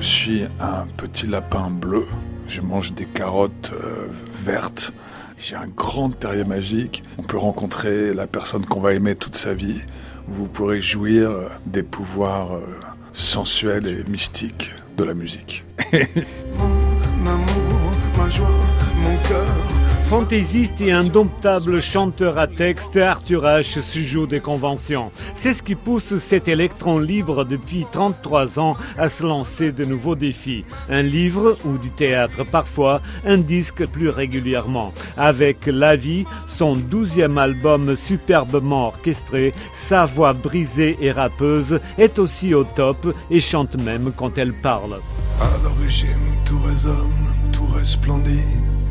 Je suis un petit lapin bleu. Je mange des carottes euh, vertes. J'ai un grand terrier magique. On peut rencontrer la personne qu'on va aimer toute sa vie. Vous pourrez jouir euh, des pouvoirs euh, sensuels et mystiques de la musique. Mon amour, ma joie. Fantaisiste et indomptable chanteur à texte, Arthur H se joue des conventions. C'est ce qui pousse cet électron libre depuis 33 ans à se lancer de nouveaux défis. Un livre ou du théâtre parfois, un disque plus régulièrement. Avec La vie, son douzième album superbement orchestré, sa voix brisée et rappeuse est aussi au top et chante même quand elle parle. Resplendit.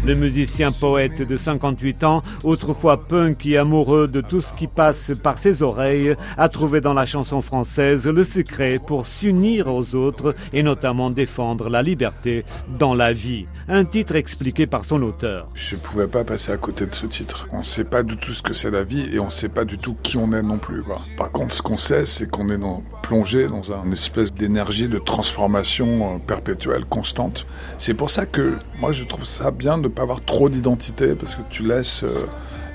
Le musicien poète de 58 ans, autrefois punk et amoureux de tout ce qui passe par ses oreilles, a trouvé dans la chanson française le secret pour s'unir aux autres et notamment défendre la liberté dans la vie. Un titre expliqué par son auteur. Je ne pouvais pas passer à côté de ce titre. On ne sait pas du tout ce que c'est la vie et on ne sait pas du tout qui on est non plus. Quoi. Par contre, ce qu'on sait, c'est qu'on est dans, plongé dans une espèce d'énergie de transformation euh, perpétuelle, constante. C'est pour ça que moi je trouve ça bien de pas avoir trop d'identité parce que tu laisses euh,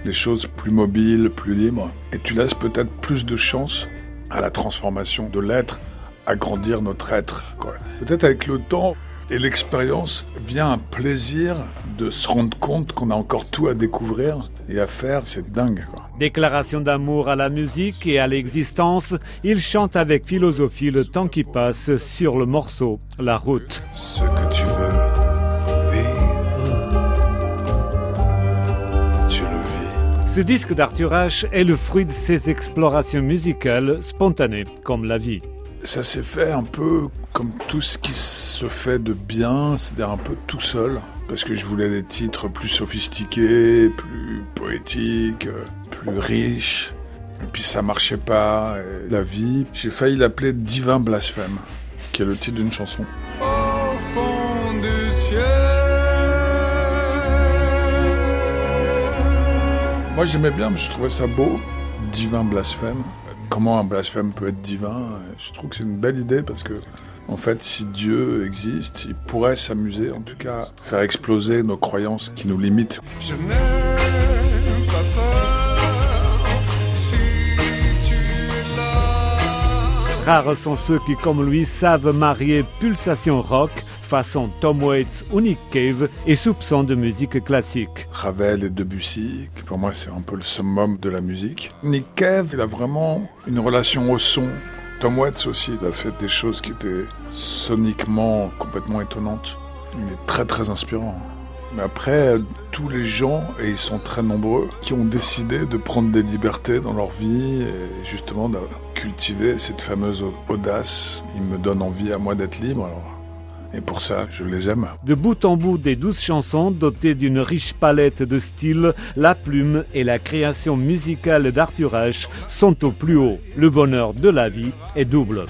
les choses plus mobiles, plus libres et tu laisses peut-être plus de chance à la transformation de l'être, à grandir notre être. Peut-être avec le temps et l'expérience vient un plaisir de se rendre compte qu'on a encore tout à découvrir et à faire, c'est dingue. Quoi. Déclaration d'amour à la musique et à l'existence, il chante avec philosophie le temps qui passe sur le morceau La route. Ce que tu veux Ce disque d'Arthur H est le fruit de ses explorations musicales spontanées, comme la vie. Ça s'est fait un peu comme tout ce qui se fait de bien, c'est-à-dire un peu tout seul, parce que je voulais des titres plus sophistiqués, plus poétiques, plus riches. Et puis ça marchait pas. Et la vie, j'ai failli l'appeler Divin Blasphème, qui est le titre d'une chanson. Au fond du ciel. Moi j'aimais bien, mais je trouvais ça beau. Divin Blasphème. Comment un blasphème peut être divin Je trouve que c'est une belle idée parce que en fait, si Dieu existe, il pourrait s'amuser, en tout cas, faire exploser nos croyances qui nous limitent. Je n'ai pas peur si tu es là. Rares sont ceux qui, comme lui, savent marier pulsation rock, façon Tom Waits ou Nick Cave, et soupçon de musique classique. Ravel et Debussy, qui pour moi c'est un peu le summum de la musique. Nick Cave, il a vraiment une relation au son. Tom Waits aussi, il a fait des choses qui étaient soniquement complètement étonnantes. Il est très très inspirant. Mais après, tous les gens, et ils sont très nombreux, qui ont décidé de prendre des libertés dans leur vie et justement de cultiver cette fameuse audace. Ils me donnent envie à moi d'être libre. Et pour ça, je les aime. De bout en bout des douze chansons, dotées d'une riche palette de styles, la plume et la création musicale d'Arthur H sont au plus haut. Le bonheur de la vie est double.